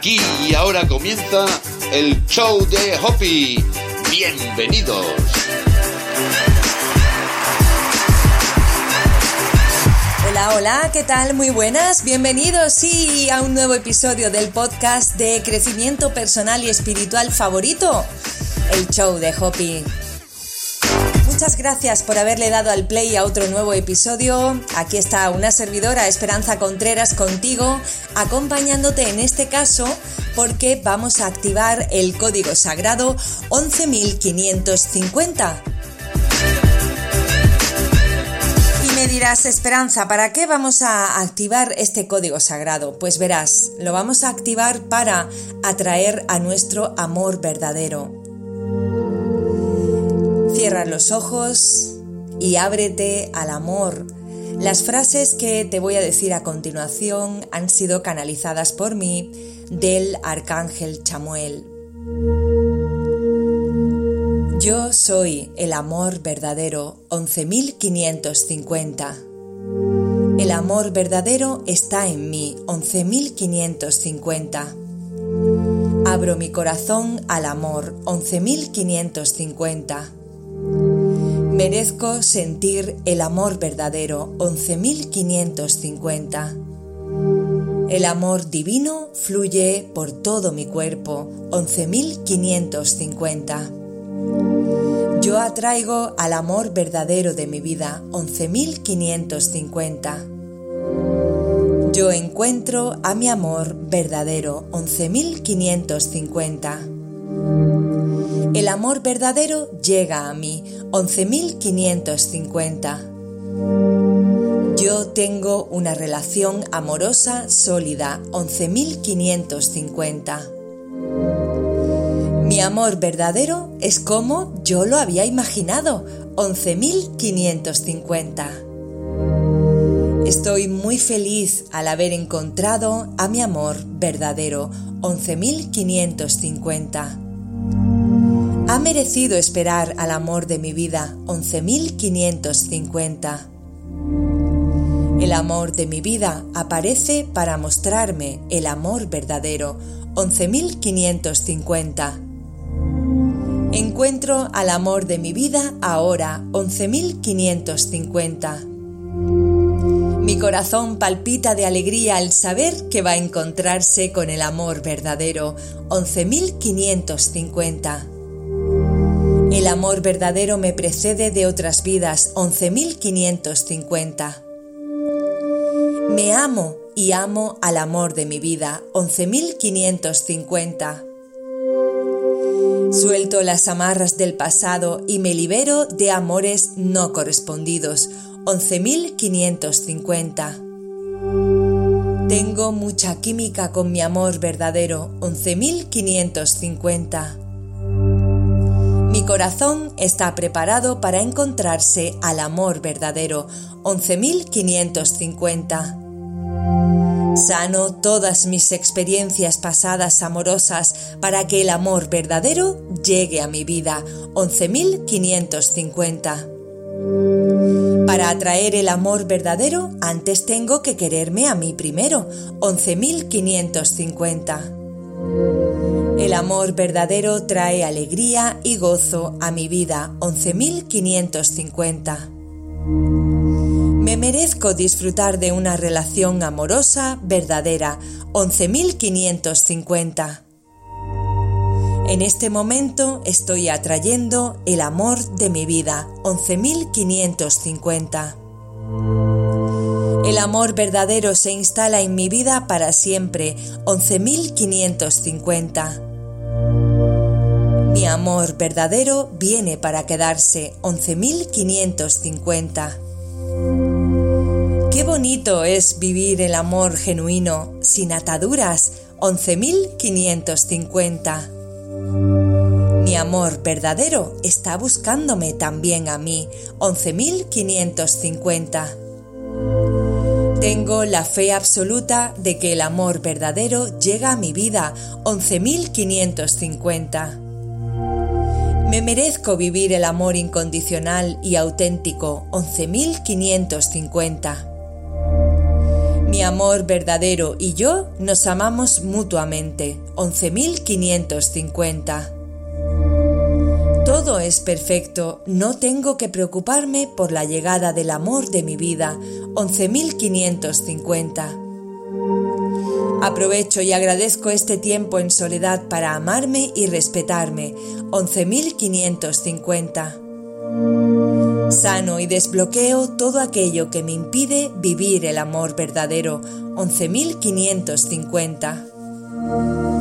Aquí y ahora comienza el show de Hoppy. Bienvenidos. Hola, hola, ¿qué tal? Muy buenas, bienvenidos sí a un nuevo episodio del podcast de crecimiento personal y espiritual favorito, el show de Hoppy. Muchas gracias por haberle dado al play a otro nuevo episodio. Aquí está una servidora, Esperanza Contreras, contigo, acompañándote en este caso porque vamos a activar el código sagrado 11550. Y me dirás, Esperanza, ¿para qué vamos a activar este código sagrado? Pues verás, lo vamos a activar para atraer a nuestro amor verdadero Cierra los ojos y ábrete al amor. Las frases que te voy a decir a continuación han sido canalizadas por mí del arcángel Chamuel. Yo soy el amor verdadero 11550. El amor verdadero está en mí 11550. Abro mi corazón al amor 11550. Merezco sentir el amor verdadero 11.550. El amor divino fluye por todo mi cuerpo 11.550. Yo atraigo al amor verdadero de mi vida 11.550. Yo encuentro a mi amor verdadero 11.550. El amor verdadero llega a mí 11.550. Yo tengo una relación amorosa sólida 11.550. Mi amor verdadero es como yo lo había imaginado 11.550. Estoy muy feliz al haber encontrado a mi amor verdadero 11.550. Ha merecido esperar al amor de mi vida 11.550. El amor de mi vida aparece para mostrarme el amor verdadero 11.550. Encuentro al amor de mi vida ahora 11.550. Mi corazón palpita de alegría al saber que va a encontrarse con el amor verdadero 11.550. El amor verdadero me precede de otras vidas 11.550. Me amo y amo al amor de mi vida 11.550. Suelto las amarras del pasado y me libero de amores no correspondidos 11.550. Tengo mucha química con mi amor verdadero 11.550. Corazón está preparado para encontrarse al amor verdadero. 11.550. Sano todas mis experiencias pasadas amorosas para que el amor verdadero llegue a mi vida. 11.550. Para atraer el amor verdadero, antes tengo que quererme a mí primero. 11.550. El amor verdadero trae alegría y gozo a mi vida 11.550. Me merezco disfrutar de una relación amorosa verdadera 11.550. En este momento estoy atrayendo el amor de mi vida 11.550. El amor verdadero se instala en mi vida para siempre 11.550. Mi amor verdadero viene para quedarse 11.550. Qué bonito es vivir el amor genuino sin ataduras 11.550. Mi amor verdadero está buscándome también a mí 11.550. Tengo la fe absoluta de que el amor verdadero llega a mi vida 11.550. Me merezco vivir el amor incondicional y auténtico 11.550. Mi amor verdadero y yo nos amamos mutuamente. 11.550. Todo es perfecto, no tengo que preocuparme por la llegada del amor de mi vida. 11.550. Aprovecho y agradezco este tiempo en soledad para amarme y respetarme. 11.550. Sano y desbloqueo todo aquello que me impide vivir el amor verdadero. 11.550.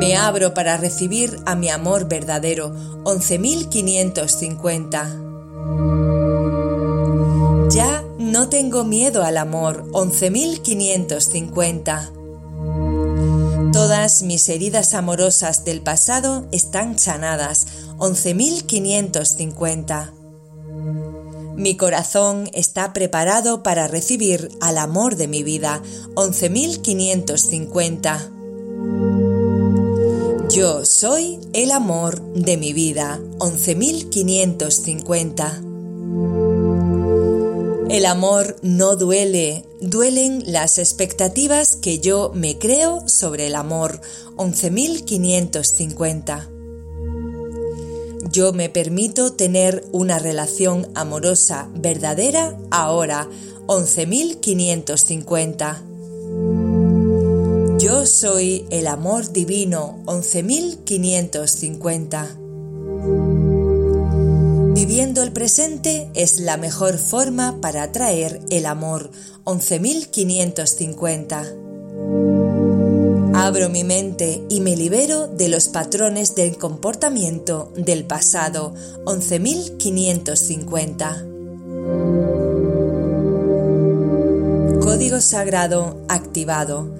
Me abro para recibir a mi amor verdadero. 11.550. Ya no tengo miedo al amor. 11.550. Todas mis heridas amorosas del pasado están sanadas. 11.550. Mi corazón está preparado para recibir al amor de mi vida. 11.550. Yo soy el amor de mi vida. 11.550. El amor no duele, duelen las expectativas que yo me creo sobre el amor. 11.550. Yo me permito tener una relación amorosa verdadera ahora, 11.550. Yo soy el amor divino, 11.550. Viviendo el presente es la mejor forma para atraer el amor, 11.550. Abro mi mente y me libero de los patrones del comportamiento del pasado 11.550. Código sagrado activado.